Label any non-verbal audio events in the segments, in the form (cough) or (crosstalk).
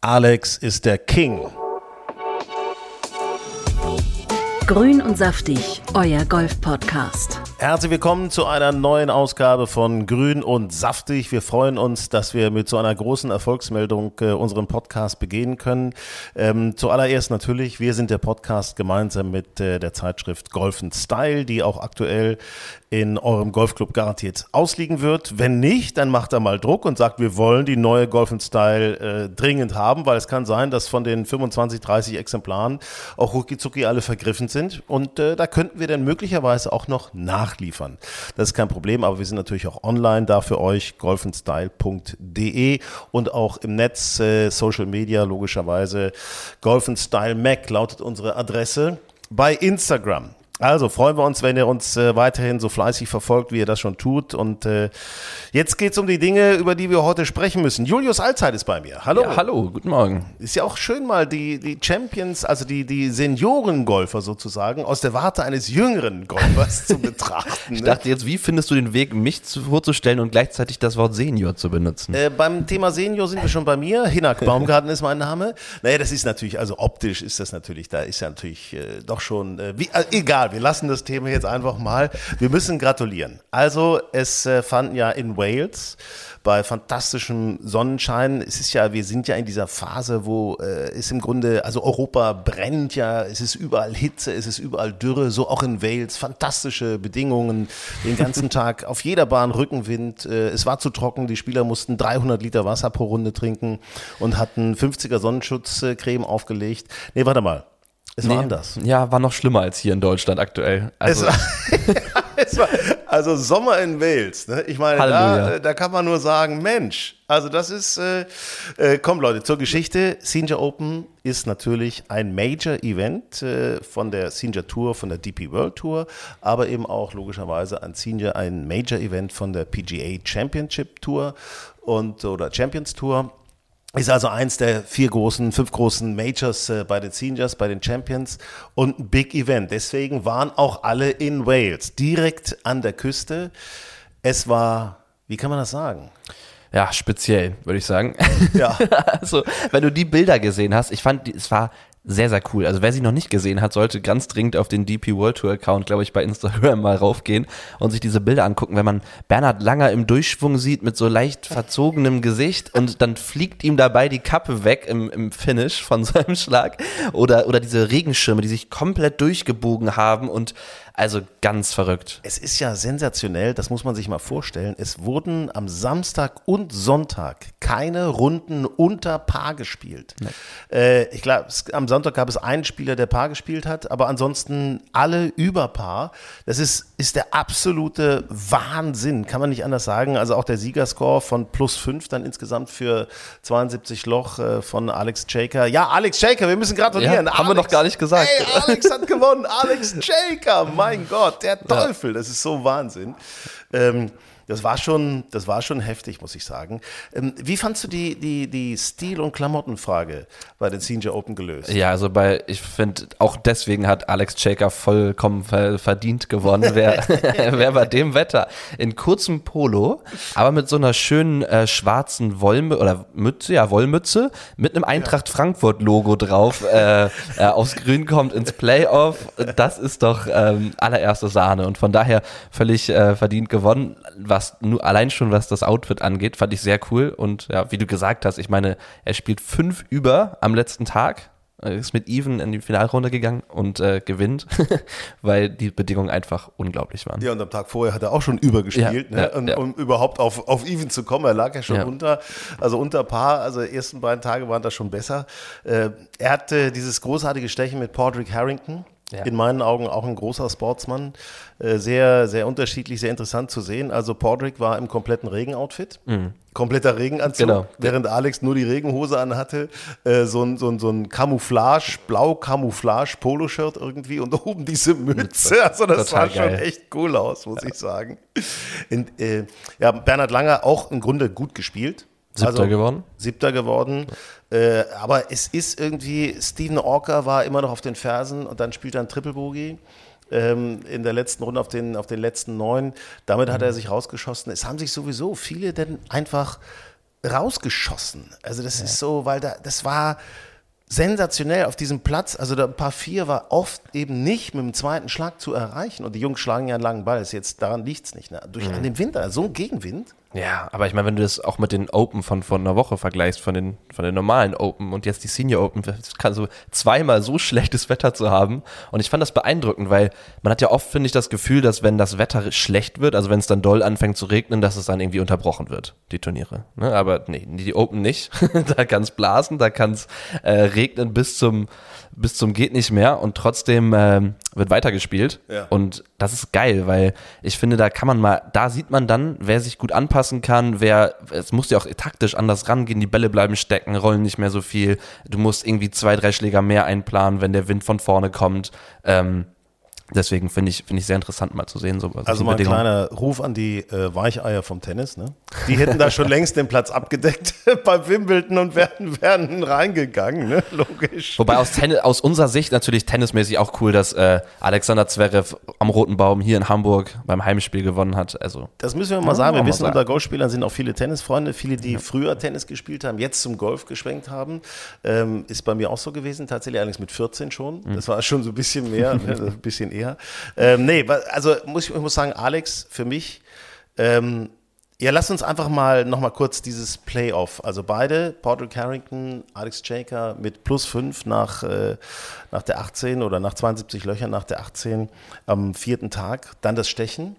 Alex ist der King. Grün und saftig, euer Golf-Podcast. Herzlich willkommen zu einer neuen Ausgabe von Grün und Saftig. Wir freuen uns, dass wir mit so einer großen Erfolgsmeldung äh, unseren Podcast begehen können. Ähm, zuallererst natürlich, wir sind der Podcast gemeinsam mit äh, der Zeitschrift Golf Style, die auch aktuell in eurem Golfclub garantiert ausliegen wird. Wenn nicht, dann macht er mal Druck und sagt, wir wollen die neue Golf Style äh, dringend haben, weil es kann sein, dass von den 25, 30 Exemplaren auch rucki alle vergriffen sind. Und äh, da könnten wir dann möglicherweise auch noch nachliefern. Das ist kein Problem, aber wir sind natürlich auch online da für euch, golfenstyle.de und auch im Netz, äh, Social Media logischerweise. Golf Style Mac lautet unsere Adresse bei Instagram. Also freuen wir uns, wenn ihr uns äh, weiterhin so fleißig verfolgt, wie ihr das schon tut. Und äh, jetzt geht's um die Dinge, über die wir heute sprechen müssen. Julius Allzeit ist bei mir. Hallo. Ja, hallo, guten Morgen. Ist ja auch schön mal die, die Champions, also die, die Seniorengolfer sozusagen, aus der Warte eines jüngeren Golfers (laughs) zu betrachten. Ich dachte jetzt, wie findest du den Weg, mich zu, vorzustellen und gleichzeitig das Wort Senior zu benutzen? Äh, beim Thema Senior sind wir schon bei mir. Hinak Baumgarten ist mein Name. Naja, das ist natürlich, also optisch ist das natürlich, da ist ja natürlich äh, doch schon, äh, wie, egal wir lassen das Thema jetzt einfach mal. Wir müssen gratulieren. Also, es äh, fanden ja in Wales bei fantastischem Sonnenschein. Es ist ja, wir sind ja in dieser Phase, wo äh, es im Grunde, also Europa brennt ja, es ist überall Hitze, es ist überall Dürre, so auch in Wales. Fantastische Bedingungen, den ganzen (laughs) Tag auf jeder Bahn Rückenwind. Äh, es war zu trocken, die Spieler mussten 300 Liter Wasser pro Runde trinken und hatten 50er Sonnenschutzcreme aufgelegt. Nee, warte mal. Es nee, war anders. Ja, war noch schlimmer als hier in Deutschland aktuell. Also, war, (laughs) es war, also Sommer in Wales. Ne? Ich meine, da, da, kann man nur sagen, Mensch, also das ist, äh, äh, komm Leute, zur Geschichte. Senior Open ist natürlich ein Major-Event äh, von der Senior Tour, von der DP World Tour, aber eben auch logischerweise an Senior ein Major-Event von der PGA Championship Tour und oder Champions Tour. Ist also eins der vier großen, fünf großen Majors äh, bei den Seniors, bei den Champions und ein Big Event. Deswegen waren auch alle in Wales, direkt an der Küste. Es war, wie kann man das sagen? Ja, speziell, würde ich sagen. Ja. (laughs) also, wenn du die Bilder gesehen hast, ich fand, es war sehr, sehr cool. Also wer sie noch nicht gesehen hat, sollte ganz dringend auf den DP World Tour Account, glaube ich, bei Instagram (laughs) mal raufgehen und sich diese Bilder angucken. Wenn man Bernhard Langer im Durchschwung sieht mit so leicht verzogenem Gesicht und dann fliegt ihm dabei die Kappe weg im, im Finish von (laughs) seinem Schlag oder, oder diese Regenschirme, die sich komplett durchgebogen haben und also ganz verrückt. Es ist ja sensationell, das muss man sich mal vorstellen. Es wurden am Samstag und Sonntag keine Runden unter Paar gespielt. Nee. Äh, ich glaube, am Sonntag gab es einen Spieler, der Paar gespielt hat, aber ansonsten alle über Paar. Das ist, ist der absolute Wahnsinn, kann man nicht anders sagen. Also auch der Siegerscore von plus fünf dann insgesamt für 72 Loch äh, von Alex Jaker. Ja, Alex Jaker, wir müssen gratulieren. Ja, haben Alex, wir noch gar nicht gesagt. Ey, Alex hat gewonnen. Alex (laughs) Jaker, mein mein Gott, der Teufel, das ist so Wahnsinn. Ähm, das war schon, das war schon heftig, muss ich sagen. Ähm, wie fandst du die, die, die Stil- und Klamottenfrage bei den Senior Open gelöst? Ja, also bei, ich finde, auch deswegen hat Alex Shaker vollkommen verdient gewonnen. (laughs) Wer, (laughs) wer bei dem Wetter in kurzem Polo, aber mit so einer schönen äh, schwarzen Wollmütze oder Mütze, ja, Wollmütze mit einem Eintracht Frankfurt Logo drauf äh, äh, aufs Grün kommt ins Playoff, das ist doch ähm, allererste Sahne und von daher völlig äh, verdient gewonnen. Was was nur allein schon was das Outfit angeht, fand ich sehr cool. Und ja, wie du gesagt hast, ich meine, er spielt fünf über am letzten Tag, ist mit Even in die Finalrunde gegangen und äh, gewinnt, (laughs) weil die Bedingungen einfach unglaublich waren. Ja, und am Tag vorher hat er auch schon übergespielt, ja, ne? ja, und, ja. um überhaupt auf, auf Even zu kommen. Er lag ja schon unter, also unter Paar, also die ersten beiden Tage waren da schon besser. Äh, er hatte dieses großartige Stechen mit Padraig Harrington Ja. In meinen Augen auch ein großer Sportsmann. Äh, sehr, sehr unterschiedlich, sehr interessant zu sehen. Also Podrick war im kompletten Regenoutfit. Mhm. Kompletter Regenanzug, genau. während Alex nur die Regenhose anhatte. Äh, so ein, so ein, so ein Camouflage, blau-Camouflage-Poloshirt irgendwie und (laughs) oben diese Mütze. Also das Total sah geil. schon echt cool aus, muss ja. ich sagen. In, äh, ja, Bernhard Langer auch im Grunde gut gespielt. Siebter also, geworden. Siebter geworden. Äh, aber es ist irgendwie, Steven Orker war immer noch auf den Fersen und dann spielt er ein Triple Bogey ähm, in der letzten Runde auf den, auf den letzten neun. Damit mhm. hat er mhm. sich rausgeschossen. Es haben sich sowieso viele denn einfach rausgeschossen. Also das ja. ist so, weil da, das war sensationell auf diesem Platz. Also der Paar 4 war oft eben nicht mit dem zweiten Schlag zu erreichen. Und die Jungs schlagen ja einen langen Ball. Jetzt, daran liegt es nicht. Ne? Durch mhm. an dem Winter, so ein Gegenwind. Ja, aber ich meine, wenn du das auch mit den Open von vor einer Woche vergleichst, von den, von den normalen Open und jetzt die Senior Open, kann so zweimal so (laughs) schlechtes Wetter zu haben. Und ich fand das beeindruckend, weil man hat ja oft, finde ich, das Gefühl, dass wenn das Wetter schlecht wird, also wenn es dann doll anfängt zu regnen, dass es dann irgendwie unterbrochen wird, die Turniere. Ne? Aber nee, die Open nicht. (laughs) da kann es blasen, da kann es äh, regnen bis zum bis zum geht nicht mehr und trotzdem ähm, wird weitergespielt. Ja. Und das ist geil, weil ich finde, da kann man mal, da sieht man dann, wer sich gut anpassen kann, wer, es muss ja auch taktisch anders rangehen, die Bälle bleiben stecken, rollen nicht mehr so viel. Du musst irgendwie zwei, drei Schläger mehr einplanen, wenn der Wind von vorne kommt. Ähm, Deswegen finde ich, finde ich sehr interessant mal zu sehen. So, also mal ein kleiner Ruf an die äh, Weicheier vom Tennis. Ne? Die hätten da schon (laughs) längst den Platz abgedeckt (laughs) bei Wimbledon und wären, wären reingegangen, ne? logisch. Wobei aus, Tennis, aus unserer Sicht natürlich tennismäßig auch cool, dass äh, Alexander Zverev am Roten Baum hier in Hamburg beim Heimspiel gewonnen hat. Also, das müssen wir mal sagen. Wir wissen, sagen. unter Golfspielern sind auch viele Tennisfreunde, viele, die ja. früher Tennis gespielt haben, jetzt zum Golf geschwenkt haben. Ähm, ist bei mir auch so gewesen, tatsächlich allerdings mit 14 schon. Mhm. Das war schon so ein bisschen mehr, ne? (laughs) ein bisschen eher. Ähm, nee, also muss ich, muss sagen, Alex, für mich, ähm, ja, lass uns einfach mal nochmal kurz dieses Playoff. Also beide, Patrick Harrington, Alex Jaker mit plus 5 nach, äh, nach der 18 oder nach 72 Löchern nach der 18 am vierten Tag. Dann das Stechen.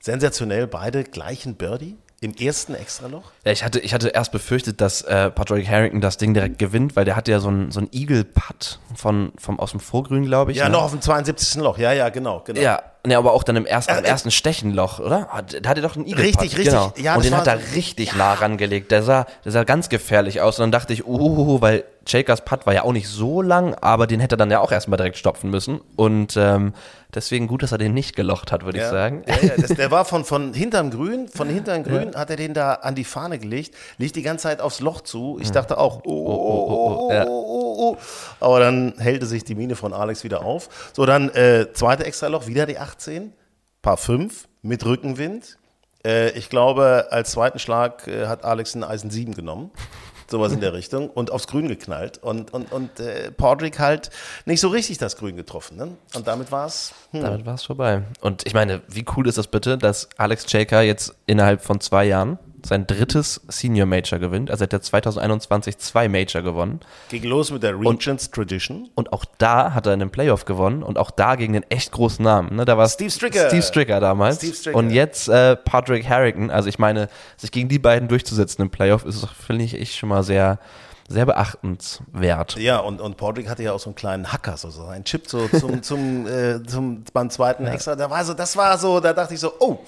Sensationell, beide gleichen Birdie. Im ersten Extraloch? Ja, ich hatte, ich hatte erst befürchtet, dass äh, Patrick Harrington das Ding direkt gewinnt, weil der hatte ja so einen so Eagle-Putt von, vom, aus dem Vorgrün, glaube ich. Ja, ne? noch auf dem 72. Loch. Ja, ja, genau. genau. Ja, ne, aber auch dann im ersten, äh, im ersten Stechenloch, oder? Da hat er doch einen Eagle-Putt. Richtig, richtig. Genau. Ja, und den hat er richtig ja. nah rangelegt. Der sah, der sah ganz gefährlich aus. Und dann dachte ich, uh, weil Jakers Putt war ja auch nicht so lang, aber den hätte er dann ja auch erstmal direkt stopfen müssen. Und ähm, deswegen gut, dass er den nicht gelocht hat, würde ja. ich sagen. Ja, ja, das, der (laughs) war von, von hinterm Grün, von hinterm Grün hat er den da an die Fahne gelegt, liegt die ganze Zeit aufs Loch zu. Ich dachte auch, oh, oh, oh, oh, oh, oh. Aber dann hellte sich die Mine von Alex wieder auf. So, dann äh, zweite Extraloch, wieder die 18, Paar 5 mit Rückenwind. Äh, ich glaube, als zweiten Schlag äh, hat Alex ein Eisen 7 genommen sowas in der (laughs) Richtung, und aufs Grün geknallt. Und, und, und äh, Podrick halt nicht so richtig das Grün getroffen. Ne? Und damit war es. Hm. Damit war es vorbei. Und ich meine, wie cool ist das bitte, dass Alex Jaker jetzt innerhalb von zwei Jahren sein drittes Senior Major gewinnt. Also hat er 2021 zwei Major gewonnen. Ging los mit der Regents und, Tradition. Und auch da hat er in einem Playoff gewonnen und auch da gegen den echt großen Namen. Ne? Da war Steve Stricker. Steve Stricker damals. Steve Stricker. Und jetzt äh, Patrick Harrington. Also ich meine, sich gegen die beiden durchzusetzen im Playoff ist, finde ich, echt schon mal sehr sehr beachtenswert. Ja, und, und Patrick hatte ja auch so einen kleinen Hacker, so, so einen Chip so zum, (laughs) zum, äh, zum, beim zweiten ja. Extra. Da war so, das war so, da dachte ich so, oh,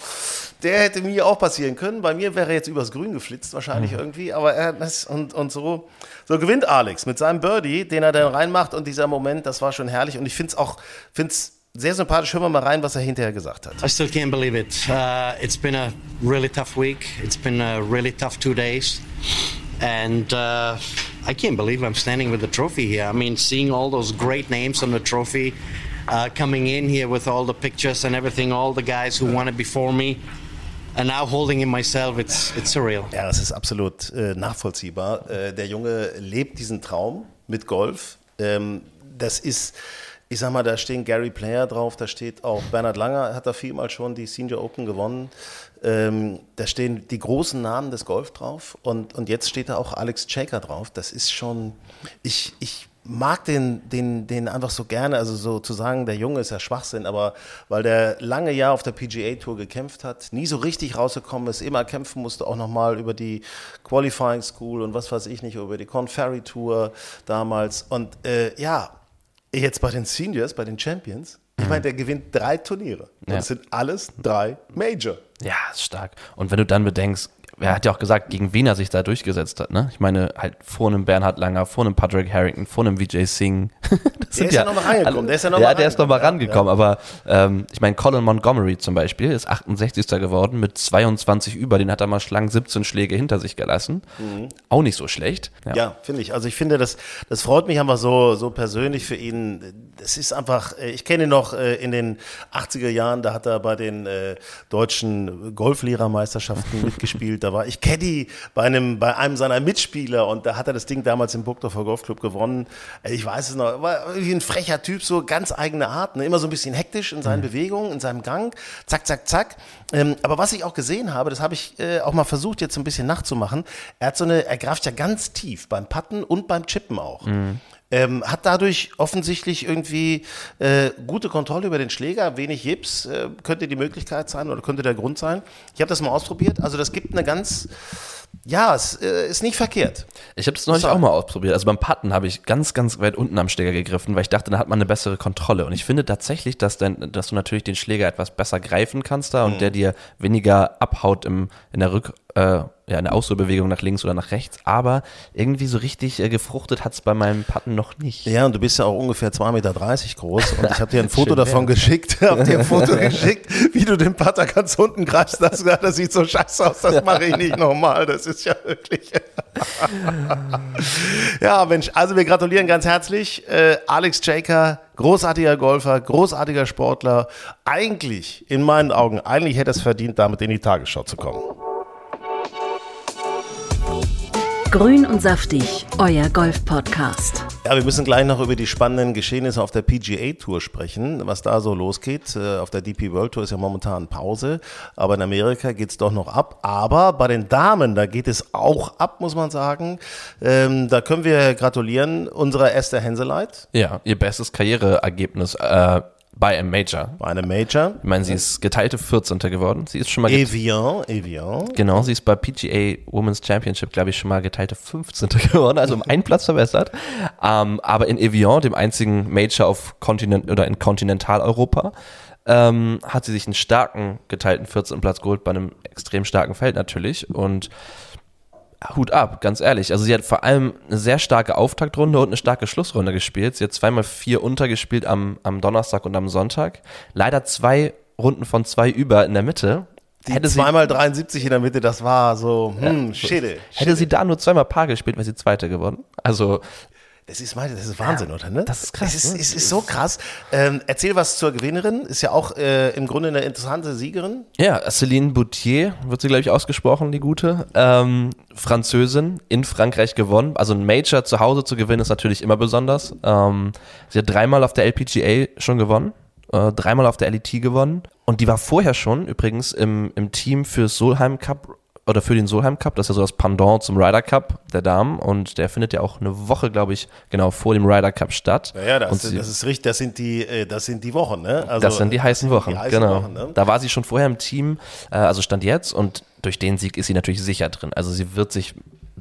der hätte mir auch passieren können. Bei mir wäre er jetzt übers Grün geflitzt, wahrscheinlich mhm. irgendwie. Aber er das und, und so. So gewinnt Alex mit seinem Birdie, den er dann reinmacht. Und dieser Moment, das war schon herrlich. Und ich finde es auch, finde es sehr sympathisch. Hören wir mal rein, was er hinterher gesagt hat. I still can't believe it. Uh, it's been a really tough week. It's been a really tough two days. And uh, I can't believe I'm standing with the trophy here. I mean, seeing all those great names on the trophy, uh, coming in here with all the pictures and everything, all the guys who won it before me. And now holding it myself, it's, it's surreal. Ja, das ist absolut äh, nachvollziehbar. Äh, der Junge lebt diesen Traum mit Golf. Ähm, das ist ich sag mal, da stehen Gary Player drauf, da steht auch Bernhard Langer, hat da vielmal schon die Senior Open gewonnen. Ähm, da stehen die großen Namen des Golf drauf und, und jetzt steht da auch Alex Shaker drauf. Das ist schon, ich, ich mag den, den, den einfach so gerne, also so zu sagen, der Junge ist ja Schwachsinn, aber weil der lange Jahr auf der PGA Tour gekämpft hat, nie so richtig rausgekommen ist, immer kämpfen musste, auch nochmal über die Qualifying School und was weiß ich nicht, über die Conferry Tour damals und äh, ja, Jetzt bei den Seniors, bei den Champions, ich meine, der gewinnt drei Turniere. Und Mhm. Ja. das sind alles drei Major. Ja, ist stark. Und wenn du dann bedenkst, er hat ja auch gesagt, gegen wen er sich da durchgesetzt hat, ne? Ich meine, halt vor einem Bernhard Langer, vor einem Patrick Harrington, vor einem Vijay Singh. (laughs) Der ist ja noch mal reingekommen, der ist ja noch ja, mal der ist noch mal reingekommen, rangekommen. Aber ähm, ich meine, Colin Montgomery zum Beispiel ist 68. geworden mit 22 über. Den hat er mal schlank 17 Schläge hinter sich gelassen. Auch nicht so schlecht. Mhm. Ja, finde ich. Also ich finde, das, das freut mich einfach so, so persönlich für ihn. Das ist einfach, äh, ich kenne ihn noch äh, in den 80er Jahren, da hat er bei den äh, deutschen Golflehrermeisterschaften (laughs) mitgespielt. Da war ich Caddy bei einem, bei einem seiner Mitspieler und da hat er das Ding damals im Burgdorfer Golfclub gewonnen. Ich weiß es noch, war irgendwie ein frecher Typ, so ganz eigene Art, ne? immer so ein bisschen hektisch in seinen Bewegungen, in seinem Gang, zack, zack, zack. Ähm, aber was ich auch gesehen habe, das habe ich äh, auch mal versucht jetzt ein bisschen nachzumachen, er hat so eine, er greift ja ganz tief beim Putten und beim Chippen auch. Ähm, hat dadurch offensichtlich irgendwie äh, gute Kontrolle über den Schläger, wenig Jips, äh, könnte die Möglichkeit sein oder könnte der Grund sein. Ich habe das mal ausprobiert. Also das gibt eine ganz, ja, es äh, ist nicht verkehrt. Ich habe es neulich So. auch mal ausprobiert. Also beim Putten habe ich ganz, ganz weit unten am Schläger gegriffen, weil ich dachte, da hat man eine bessere Kontrolle. Und ich finde tatsächlich, dass, dein, dass du natürlich den Schläger etwas besser greifen kannst da und Mhm. der dir weniger abhaut im, in der Rück, äh, ja, in der Ausholbewegung nach links oder nach rechts. Aber irgendwie so richtig äh, gefruchtet hat es bei meinem Putten noch nicht. Ja, und du bist ja auch ungefähr 2,30 Meter groß und ich habe dir ein (laughs) Foto davon geschickt, (laughs) habe dir ein Foto geschickt, wie du den Putter ganz unten greifst. Das, das sieht so scheiße aus, das mache ich nicht nochmal. Das ist ja wirklich... (laughs) ja, Mensch, also wir gratulieren ganz herzlich. Äh, Alex Jaker, großartiger Golfer, großartiger Sportler. Eigentlich, in meinen Augen, eigentlich hätte es verdient, damit in die Tagesschau zu kommen. Grün und saftig, euer Golf-Podcast. Ja, wir müssen gleich noch über die spannenden Geschehnisse auf der PGA Tour sprechen, was da so losgeht. Äh, Auf der DP World Tour ist ja momentan Pause, aber in Amerika geht's doch noch ab. Aber bei den Damen, da geht es auch ab, muss man sagen. Ähm, da können wir gratulieren unserer Esther Henseleit Ja, ihr bestes Karriereergebnis äh, bei einem Major. bei einem Major. Ich meine, sie ist geteilte 14. geworden. Sie ist schon mal Evian, Evian. Genau, sie ist bei PGA Women's Championship, glaube ich, schon mal geteilte 15. (laughs) geworden, also um einen Platz verbessert. Ähm, aber in Evian, dem einzigen Major auf Kontinent oder in Kontinentaleuropa, ähm, hat sie sich einen starken geteilten 14. Platz geholt, bei einem extrem starken Feld natürlich. Und Hut ab, ganz ehrlich. Also sie hat vor allem eine sehr starke Auftaktrunde und eine starke Schlussrunde gespielt. Sie hat zweimal vier untergespielt am, am Donnerstag und am Sonntag. Leider zwei Runden von zwei über in der Mitte. Die hätte sie zweimal 73 in der Mitte, das war so, hm, Schäde. Hätte sie da nur zweimal Paar gespielt, wäre sie Zweite geworden. Also, Das ist, das ist Wahnsinn, oder? Ne? das ist krass, Es ist, ne? es ist so krass. Ähm, erzähl was zur Gewinnerin. Ist ja auch äh, im Grunde eine interessante Siegerin. ja, Céline Boutier wird sie, glaube ich, ausgesprochen, die gute. Ähm, Französin, in Frankreich gewonnen. Also ein Major zu Hause zu gewinnen ist natürlich immer besonders. Ähm, sie hat dreimal auf der LPGA schon gewonnen. Äh, dreimal auf der LET gewonnen. Und die war vorher schon übrigens im, im Team für Solheim Cup oder für den Solheim Cup, das ist ja so das Pendant zum Ryder Cup der Damen und der findet ja auch eine Woche, glaube ich, genau vor dem Ryder Cup statt. Ja, ja das, sie, das ist richtig. Das sind die, äh, das sind die Wochen, ne? Also, das sind die heißen Wochen, die heißen genau. Wochen, ne? Da war sie schon vorher im Team, äh, also stand jetzt und durch den Sieg ist sie natürlich sicher drin. Also sie wird sich,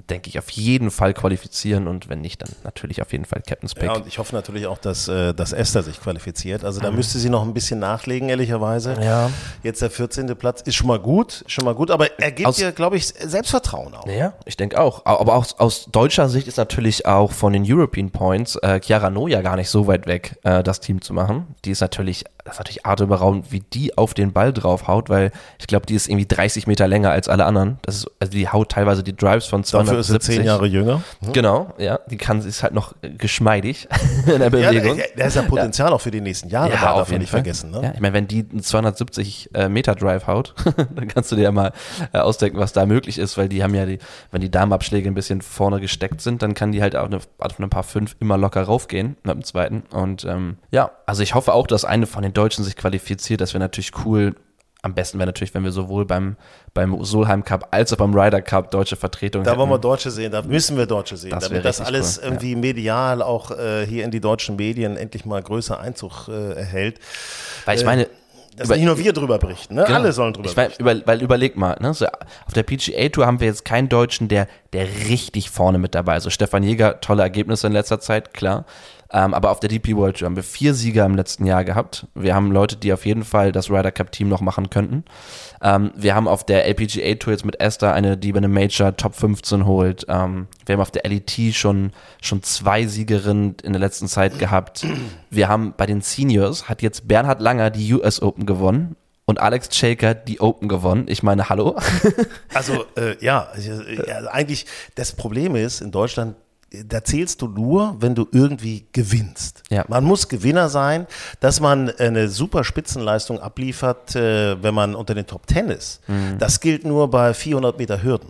denke ich, auf jeden Fall qualifizieren und wenn nicht, dann natürlich auf jeden Fall Captain's Pick. Ja, und ich hoffe natürlich auch, dass, äh, dass Esther sich qualifiziert. Also Mhm. da müsste sie noch ein bisschen nachlegen, ehrlicherweise. Ja. Jetzt der 14. Platz ist schon mal gut, schon mal gut, aber er gibt Aus- ihr, glaube ich, Selbstvertrauen auch. Ja, ich denke auch. Au- Aber auch aus deutscher Sicht ist natürlich auch von den European Points äh, Chiara Noja gar nicht so weit weg, äh, das Team zu machen. Die ist natürlich, das ist natürlich atemberaubend, wie die auf den Ball draufhaut, weil ich glaube, die ist irgendwie 30 Meter länger als alle anderen. Das ist, also die haut teilweise die Drives von Dafür ist sie 270. zehn Jahre jünger. Genau, ja. Die kann, ist halt noch äh, geschmeidig (laughs) in der Ja, Bewegung. da, da ist ja Potenzial auch für die nächsten Jahre, da darf man nicht vergessen. Ne? Ja, ich meine, wenn die einen 270 äh, Meter Drive haut, (laughs) dann kannst du dir ja mal äh, ausdenken, was da möglich ist, weil die haben ja die, wenn die Damenabschläge ein bisschen vorne gesteckt sind, dann kann die halt auch eine, auf ein paar fünf immer locker raufgehen mit dem zweiten. Und ähm, ja, also ich hoffe auch, dass eine von den Deutschen sich qualifiziert. Das wäre natürlich cool. Am besten wäre natürlich, wenn wir sowohl beim, beim Solheim Cup als auch beim Ryder Cup deutsche Vertretung Da wollen wir hätten. Deutsche sehen, da müssen wir Deutsche sehen, Das damit das alles cool, ja. irgendwie medial auch äh, hier in die deutschen Medien endlich mal größer Einzug äh, erhält. Weil ich meine, Dass über- nicht nur wir drüber berichten, ne? Genau. alle sollen drüber ich berichten. über, weil überleg mal, ne, so auf der PGA Tour haben wir jetzt keinen Deutschen, der, der richtig vorne mit dabei ist. So Stefan Jäger, tolle Ergebnisse in letzter Zeit, klar. Ähm, aber auf der DP World Tour haben wir vier Sieger im letzten Jahr gehabt. Wir haben Leute, die auf jeden Fall das Ryder Cup Team noch machen könnten. Ähm, wir haben auf der LPGA Tour jetzt mit Esther eine, die bei einem Major Top 15 holt. Ähm, wir haben auf der LET schon, schon zwei Siegerinnen in der letzten Zeit gehabt. Wir haben bei den Seniors hat jetzt Bernhard Langer die US Open gewonnen und Alex Shaker die Open gewonnen. Ich meine, hallo? Also äh, ja, also, eigentlich das Problem ist in Deutschland, da zählst du nur, wenn du irgendwie gewinnst. Ja. Man muss Gewinner sein, dass man eine super Spitzenleistung abliefert, äh, wenn man unter den Top Ten ist. Das gilt nur bei 400 Meter Hürden.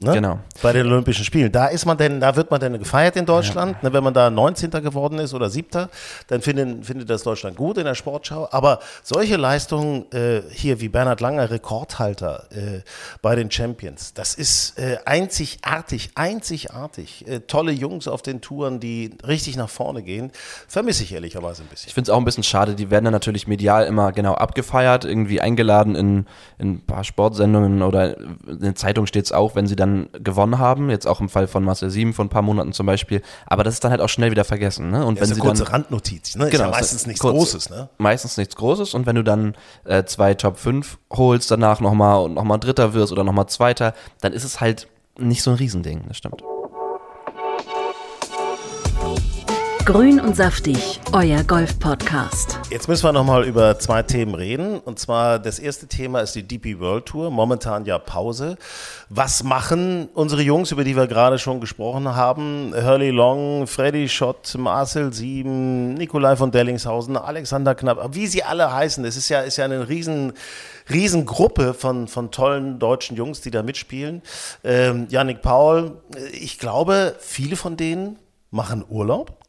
Ne? Genau. Bei den Olympischen Spielen. Da ist man denn, da wird man denn gefeiert in Deutschland. Ne, wenn man da 19. geworden ist oder 7., dann findet, findet das Deutschland gut in der Sportschau. Aber solche Leistungen äh, hier wie Bernhard Langer, Rekordhalter äh, bei den Champions, das ist äh, einzigartig, einzigartig. Äh, tolle Jungs auf den Touren, die richtig nach vorne gehen, vermisse ich ehrlicherweise ein bisschen. Ich finde es auch ein bisschen schade, die werden dann natürlich medial immer genau abgefeiert, irgendwie eingeladen in, in ein paar Sportsendungen oder in der Zeitung steht es auch, wenn sie dann gewonnen haben, jetzt auch im Fall von Marcel Sieben vor ein paar Monaten zum Beispiel, aber das ist dann halt auch schnell wieder vergessen. Ne? Und Das wenn ist sie eine kurze dann, Randnotiz. Ne? ist Genau, ja es meistens ist nichts kurz. Großes. Ne? meistens nichts Großes und wenn du dann äh, zwei Top 5 holst, danach nochmal und nochmal Dritter wirst oder nochmal Zweiter, dann ist es halt nicht so ein Riesending, das stimmt. Grün und saftig, euer Golf-Podcast. Jetzt müssen wir nochmal über zwei Themen reden. Und zwar das erste Thema ist die DP World Tour. Momentan ja Pause. Was machen unsere Jungs, über die wir gerade schon gesprochen haben? Hurley Long, Freddy Schott, Marcel Sieben, Nikolai von Dellingshausen, Alexander Knapp, wie sie alle heißen. Es ist ja, ist ja eine riesen, Riesengruppe von, von tollen deutschen Jungs, die da mitspielen. Ähm, Yannick Paul, ich glaube, viele von denen machen Urlaub.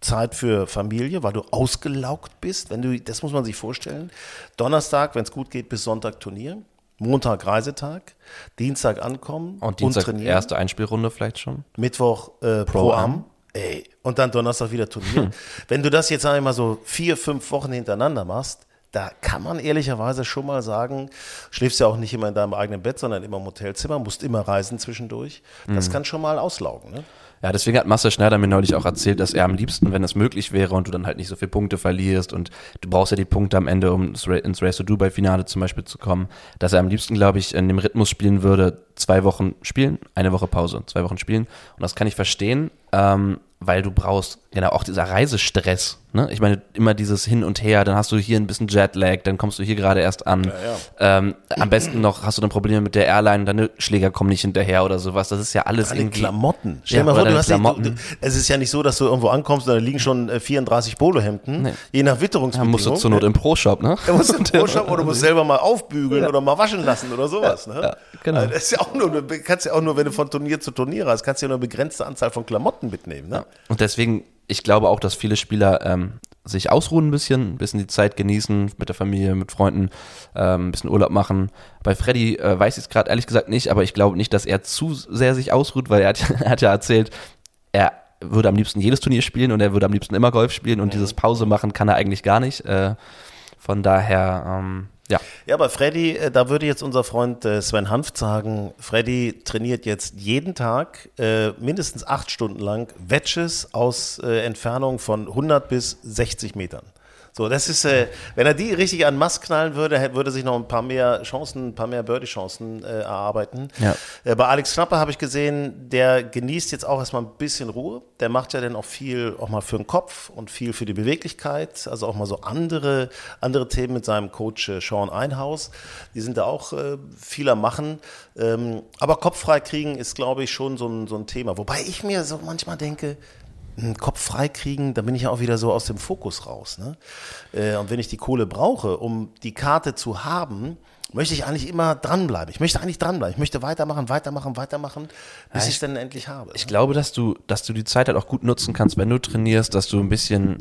Zeit für Familie, weil du ausgelaugt bist. Wenn du, das muss man sich vorstellen. Donnerstag, wenn es gut geht, bis Sonntag Turnier. Montag Reisetag, Dienstag ankommen Und Dienstag trainieren. erste Einspielrunde vielleicht schon. Mittwoch äh, Pro Am. Ey, und dann Donnerstag wieder Turnier. Wenn du das jetzt einmal so vier, fünf Wochen hintereinander machst, da kann man ehrlicherweise schon mal sagen, schläfst ja auch nicht immer in deinem eigenen Bett, sondern immer im Hotelzimmer, musst immer reisen zwischendurch. Das kann schon mal auslaugen. Ne? Ja, deswegen hat Marcel Schneider mir neulich auch erzählt, dass er am liebsten, wenn es möglich wäre und du dann halt nicht so viele Punkte verlierst und du brauchst ja die Punkte am Ende, um ins Ra- ins Race to Dubai Finale zum Beispiel zu kommen, dass er am liebsten, glaube ich, in dem Rhythmus spielen würde, zwei Wochen spielen, eine Woche Pause, zwei Wochen spielen. Und das kann ich verstehen, ähm, weil du brauchst, genau, auch dieser Reisestress. Ne? Ich meine, immer dieses Hin und Her, dann hast du hier ein bisschen Jetlag, dann kommst du hier gerade erst an. Ähm, am besten noch hast du dann Probleme mit der Airline, deine Schläger kommen nicht hinterher oder sowas. Das ist ja alles Deine irgendwie. Klamotten. Stell Ja, mal vor, du hast du, Klamotten. du, es ist ja nicht so, dass du irgendwo ankommst und da liegen schon äh, 34 Polohemden, Nee. je nach Ja, Witterungsbedingungen. musst du zur Not im Pro-Shop, ne? Da musst du (laughs) einen Pro-Shop oder musst selber mal aufbügeln oder mal waschen lassen oder sowas. Ne? ja, genau. Also Das ist ja auch nur, eine- kannst ja auch nur, wenn du von Turnier zu Turnier hast, kannst du ja nur eine begrenzte Anzahl von Klamotten mitnehmen. Ne? Und deswegen, ich glaube auch, dass viele Spieler ähm, sich ausruhen ein bisschen, ein bisschen die Zeit genießen, mit der Familie, mit Freunden, ähm, ein bisschen Urlaub machen. Bei Freddy äh, weiß ich es gerade ehrlich gesagt nicht, aber ich glaube nicht, dass er zu sehr sich ausruht, weil er hat, er (laughs) hat ja erzählt, er würde am liebsten jedes Turnier spielen und er würde am liebsten immer Golf spielen und dieses Pause machen kann er eigentlich gar nicht. Äh, von daher, ähm, ja. Ja, aber Freddy, äh, da würde jetzt unser Freund äh, Sven Hanft sagen, Freddy trainiert jetzt jeden Tag äh, mindestens acht Stunden lang Wedges aus äh, Entfernung von 100 bis 60 Metern. So, das ist, äh, wenn er die richtig an Mast knallen würde, würde sich noch ein paar mehr Chancen, ein paar mehr Birdie-Chancen äh, erarbeiten. Ja. Äh, bei Alex Knapper habe ich gesehen, der genießt jetzt auch erstmal ein bisschen Ruhe. Der macht ja dann auch viel auch mal für den Kopf und viel für die Beweglichkeit. Also auch mal so andere, andere Themen mit seinem Coach äh, Sean Einhaus. Die sind da auch äh, viel am Machen. Ähm, aber Kopf frei kriegen ist, glaube ich, schon so ein, so ein Thema. Wobei ich mir so manchmal denke, einen Kopf frei kriegen, da bin ich ja auch wieder so aus dem Fokus raus. Ne? Äh, und wenn ich die Kohle brauche, um die Karte zu haben, möchte ich eigentlich immer dranbleiben. Ich möchte eigentlich dranbleiben. Ich möchte weitermachen, weitermachen, weitermachen, bis ich es dann endlich habe. Ich glaube, dass du, dass du die Zeit halt auch gut nutzen kannst, wenn du trainierst, dass du ein bisschen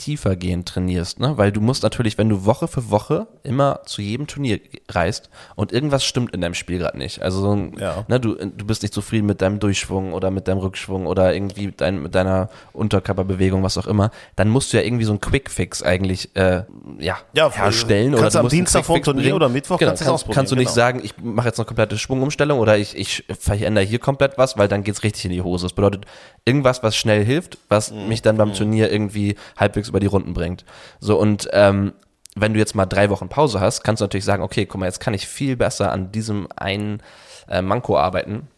tiefergehend trainierst, ne? Weil du musst natürlich, wenn du Woche für Woche immer zu jedem Turnier reist und irgendwas stimmt in deinem Spiel gerade nicht. Also Ja. ne, du, du bist nicht zufrieden mit deinem Durchschwung oder mit deinem Rückschwung oder irgendwie dein, mit deiner Unterkörperbewegung, was auch immer, dann musst du ja irgendwie so einen Quickfix eigentlich äh, ja, Ja, herstellen. kannst oder du am Dienstag Quickfix Turnier bringen. oder Mittwoch genau, kannst du es kannst, kannst du nicht genau. sagen, ich mache jetzt eine komplette Schwungumstellung oder ich, ich verändere hier komplett was, weil dann geht's richtig in die Hose. Das bedeutet, irgendwas, was schnell hilft, was Mhm. mich dann beim Turnier irgendwie halbwegs über die Runden bringt. So und ähm, wenn du jetzt mal drei Wochen Pause hast, kannst du natürlich sagen, okay, guck mal, jetzt kann ich viel besser an diesem einen äh, Manko arbeiten,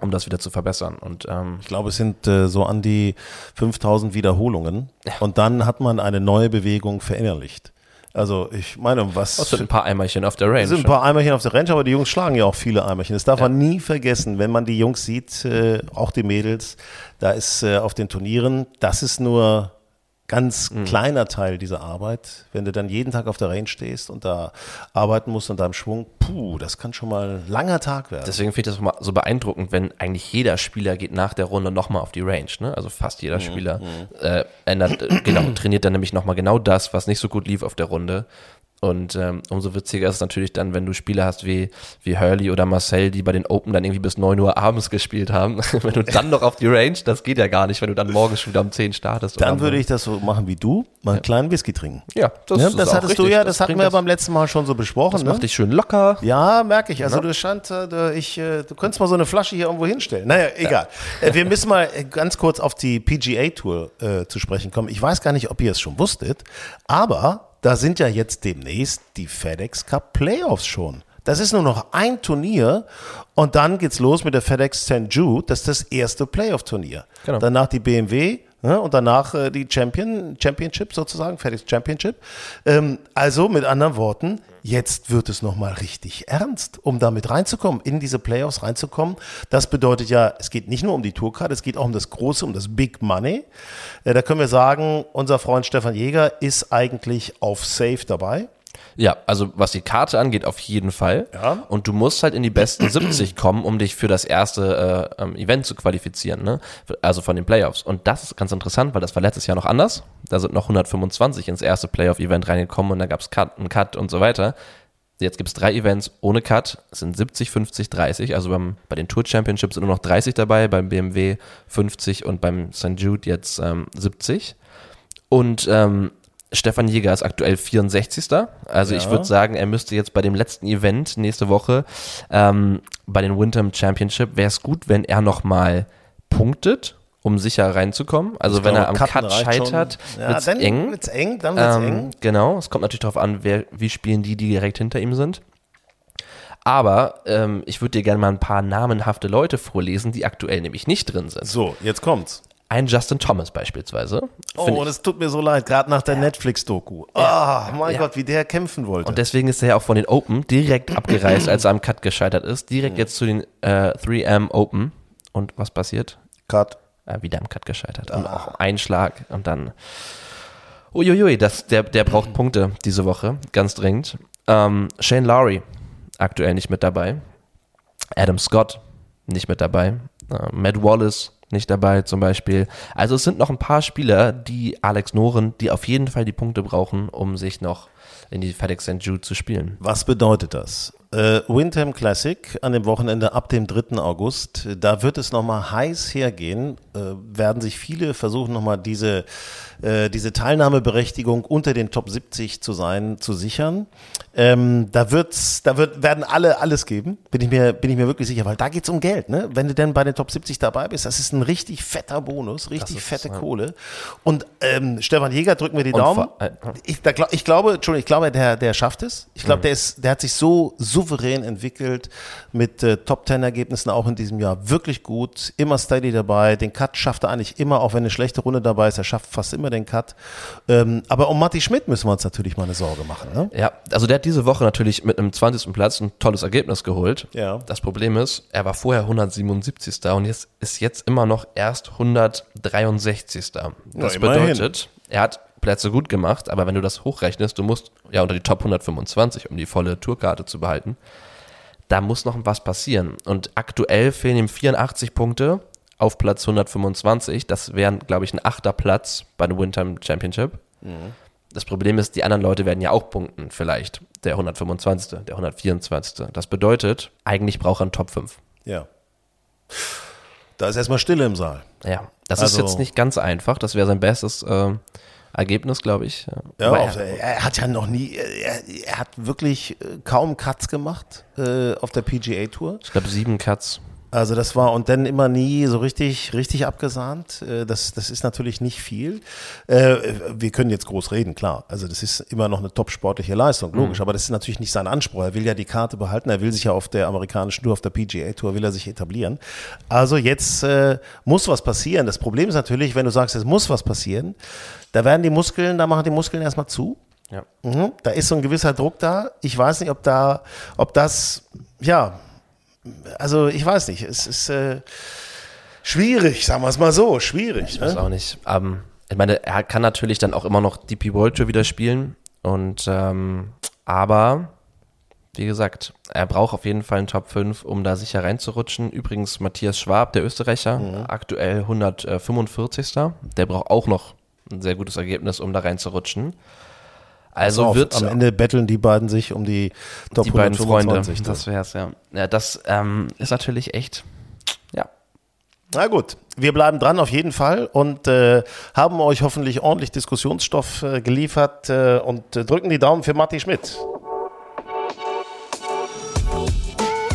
um das wieder zu verbessern. Und ähm, Ich glaube, es sind äh, so an die 5000 Wiederholungen. Und dann hat man eine neue Bewegung verinnerlicht. Also ich meine, was das sind ein paar Eimerchen auf der Range. Es sind ein paar Eimerchen auf der Range, aber die Jungs schlagen ja auch viele Eimerchen. Das darf man nie vergessen, wenn man die Jungs sieht, äh, auch die Mädels, da ist äh, auf den Turnieren, das ist nur ganz Mhm. kleiner Teil dieser Arbeit. Wenn du dann jeden Tag auf der Range stehst und da arbeiten musst an deinem Schwung, puh, das kann schon mal ein langer Tag werden. Deswegen finde ich das mal so beeindruckend, wenn eigentlich jeder Spieler geht nach der Runde nochmal auf die Range. Ne? Also fast Mhm, jeder Spieler äh, ändert, äh, genau, trainiert dann nämlich nochmal genau das, was nicht so gut lief auf der Runde. Und ähm, umso witziger ist es natürlich dann, wenn du Spieler hast wie, wie Hurley oder Marcel, die bei den Open dann irgendwie bis 9 Uhr abends gespielt haben. (laughs) wenn du dann noch auf die Range, das geht ja gar nicht, wenn du dann morgens schon wieder um 10 startest. dann würde ich das so machen wie du, mal einen kleinen Whisky trinken. Ja, das, Ja, ist das auch hattest du richtig. ja, das, hatten bringt wir das, beim letzten Mal schon so besprochen. Das ne? macht dich schön locker. Ja, merke ich. Also du scheint, äh, ich, äh, du könntest mal so eine Flasche hier irgendwo hinstellen. Naja, egal. Äh, Wir müssen mal ganz kurz auf die PGA Tour äh, zu sprechen kommen. Ich weiß gar nicht, ob ihr es schon wusstet, aber da sind ja jetzt demnächst die FedEx Cup Playoffs schon. Das ist nur noch ein Turnier und dann geht's los mit der FedEx St. Jude. Das ist das erste Playoff-Turnier. Genau. Danach die BMW ne, und danach äh, die Champion, Championship sozusagen, FedEx Championship. Ähm, also mit anderen Worten, jetzt wird es nochmal richtig ernst, um damit reinzukommen, in diese Playoffs reinzukommen. Das bedeutet ja, es geht nicht nur um die Tourkarte, es geht auch um das Große, um das Big Money. Äh, da können wir sagen, unser Freund Stefan Jäger ist eigentlich auf Safe dabei. Ja, also was die Karte angeht, auf jeden Fall. Ja. Und du musst halt in die besten 70 kommen, um dich für das erste äh, ähm, Event zu qualifizieren, ne? Also von den Playoffs. Und das ist ganz interessant, weil das war letztes Jahr noch anders. Da sind noch 125 ins erste Playoff-Event reingekommen und da gab es Cut, einen Cut und so weiter. Jetzt gibt es drei Events ohne Cut, es sind 70, 50, 30. Also beim, bei den Tour Championships sind nur noch 30 dabei, beim BMW 50 und beim St. Jude jetzt ähm, 70. Und ähm, Stefan Jäger ist aktuell 64. Also ich würde sagen, er müsste jetzt bei dem letzten Event nächste Woche ähm, bei den Winter Championship, wäre es gut, wenn er nochmal punktet, um sicher reinzukommen. Also wenn er am Cutten Cut scheitert, ja, wird's dann eng. wird's eng, dann wird's Ähm, eng. genau, es kommt natürlich darauf an, wer, wie spielen die, die direkt hinter ihm sind. Aber ähm, ich würde dir gerne mal ein paar namenhafte Leute vorlesen, die aktuell nämlich nicht drin sind. So, jetzt kommt's. Ein Justin Thomas beispielsweise. Oh, und es tut mir so leid, gerade nach der Netflix-Doku. Ah, mein Ja. Gott, wie der kämpfen wollte. Und deswegen ist er ja auch von den Open direkt abgereist, als er am Cut gescheitert ist. Direkt jetzt zu den äh, 3M Open. Und was passiert? Cut. Äh, wieder am Cut gescheitert. Und auch ein Schlag und dann. Uiuiui, das, der, der braucht Punkte diese Woche, ganz dringend. Ähm, Shane Lowry, aktuell nicht mit dabei. Adam Scott, nicht mit dabei. Äh, Matt Wallace, nicht dabei zum Beispiel. Also es sind noch ein paar Spieler, die Alex Noren, die auf jeden Fall die Punkte brauchen, um sich noch in die FedEx St. Jude zu spielen. Was bedeutet das? Äh, Windham Classic an dem Wochenende ab dem 3. August. Da wird es nochmal heiß hergehen. Äh, werden sich viele versuchen, nochmal diese, äh, diese Teilnahmeberechtigung unter den Top 70 zu sein, zu sichern. Ähm, da wird's, da wird, werden alle alles geben, bin ich mir, bin ich mir wirklich sicher, weil da geht's um Geld. Ne? Wenn du denn bei den Top 70 dabei bist, das ist ein richtig fetter Bonus, richtig ist, fette ja. Kohle. Und ähm, Stefan Jäger, drücken wir die Und Daumen. äh, Ich, da, ich glaube, Entschuldigung, ich glaube, der, der schafft es. Ich Mhm. glaube, der ist, der hat sich so souverän entwickelt mit äh, Top Ten Ergebnissen auch in diesem Jahr. Wirklich gut, immer steady dabei. Den Cut schafft er eigentlich immer, auch wenn eine schlechte Runde dabei ist. Er schafft fast immer den Cut. Ähm, aber um Matti Schmidt müssen wir uns natürlich mal eine Sorge machen. Ne? Ja, also der hat diese Woche natürlich mit einem 20. Platz ein tolles Ergebnis geholt. Ja. Das Problem ist, er war vorher 177. und jetzt ist jetzt immer noch erst 163. Das immerhin. bedeutet, er hat Plätze gut gemacht, aber wenn du das hochrechnest, du musst ja unter die Top 125, um die volle Tourkarte zu behalten, da muss noch was passieren. Und aktuell fehlen ihm 84 Punkte auf Platz 125. Das wären, glaube ich, ein achter Platz bei der Windtime Championship. Das Problem ist, die anderen Leute werden ja auch punkten, vielleicht. Der 125., der 124. Das bedeutet, eigentlich braucht er einen Top 5. Ja. Da ist erstmal Stille im Saal. Ja, das Also- ist jetzt nicht ganz einfach. Das wäre sein bestes äh, Ergebnis, glaube ich. Ja, er, er hat ja noch nie, er, er hat wirklich äh, kaum Cuts gemacht äh, auf der PGA Tour. ich glaube, sieben Cuts. Also das war und dann immer nie so richtig, richtig abgesahnt. Äh, Das, das ist natürlich nicht viel. Äh, Wir können jetzt groß reden, klar. Also das ist immer noch eine top sportliche Leistung, logisch. Aber das ist natürlich nicht sein Anspruch. Er will ja die Karte behalten. Er will sich ja auf der amerikanischen Tour, auf der PGA Tour, will er sich etablieren. Also jetzt äh, muss was passieren. Das Problem ist natürlich, wenn du sagst, es muss was passieren, da werden die Muskeln, da machen die Muskeln erstmal zu. Ja. Mhm. Da ist so ein gewisser Druck da. Ich weiß nicht, ob da, ob das, ja, also ich weiß nicht. Es ist äh, schwierig, sagen wir es mal so, schwierig. Ich weiß Ne? auch nicht. Ähm, ich meine, er kann natürlich dann auch immer noch DP World Tour wieder spielen. Und ähm, aber wie gesagt, er braucht auf jeden Fall einen Top 5, um da sicher reinzurutschen. Übrigens Matthias Schwab, der Österreicher, Mhm. aktuell 145. Der braucht auch noch ein sehr gutes Ergebnis, um da reinzurutschen. Also Auf, wird am Ende betteln die beiden sich um die Top die beiden Freunde, 125. das wär's ja. Ja, das ähm, ist natürlich echt, ja, Na gut, wir bleiben dran auf jeden Fall und äh, haben euch hoffentlich ordentlich Diskussionsstoff äh, geliefert äh, und äh, drücken die Daumen für Matti Schmidt.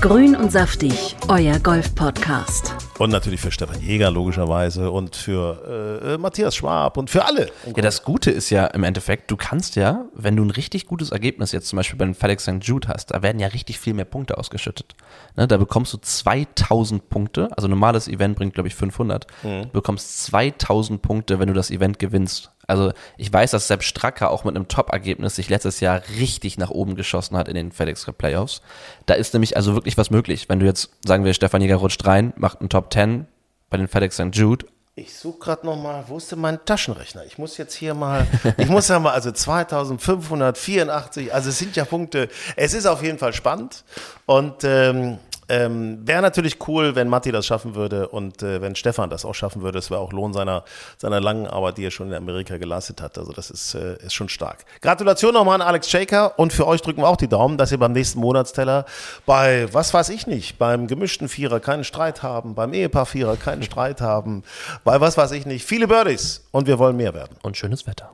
Grün und saftig, euer Golf-Podcast. Und natürlich für Stefan Jäger logischerweise und für äh, äh, Matthias Schwab und für alle. Ja, das Gute ist ja im Endeffekt, du kannst ja, wenn du ein richtig gutes Ergebnis jetzt zum Beispiel beim FedEx St. Jude hast, da werden ja richtig viel mehr Punkte ausgeschüttet. Ne, da bekommst du 2000 Punkte, also ein normales Event bringt glaube ich 500, du bekommst 2000 Punkte, wenn du das Event gewinnst. Also ich weiß, dass Sepp Stracker auch mit einem Top-Ergebnis sich letztes Jahr richtig nach oben geschossen hat in den FedEx Cup Playoffs. Da ist nämlich also wirklich was möglich. Wenn du jetzt, sagen wir, Stefan Jäger rutscht rein, macht einen Top 10 bei den FedEx St. Jude Ich suche gerade noch mal, wo ist denn mein Taschenrechner? Ich muss jetzt hier mal, ich muss ja mal, also 2584, also es sind ja Punkte. Es ist auf jeden Fall spannend und ähm, ähm, wäre natürlich cool, wenn Matti das schaffen würde und äh, wenn Stefan das auch schaffen würde. Das wäre auch Lohn seiner, seiner langen Arbeit, die er schon in Amerika geleistet hat. Also das ist, äh, ist schon stark. Gratulation nochmal an Alex Shaker und für euch drücken wir auch die Daumen, dass ihr beim nächsten Monatsteller bei, was weiß ich nicht, beim gemischten Vierer keinen Streit haben, beim Ehepaar Vierer keinen Streit haben, bei was weiß ich nicht, viele Birdies und wir wollen mehr werden. und schönes Wetter.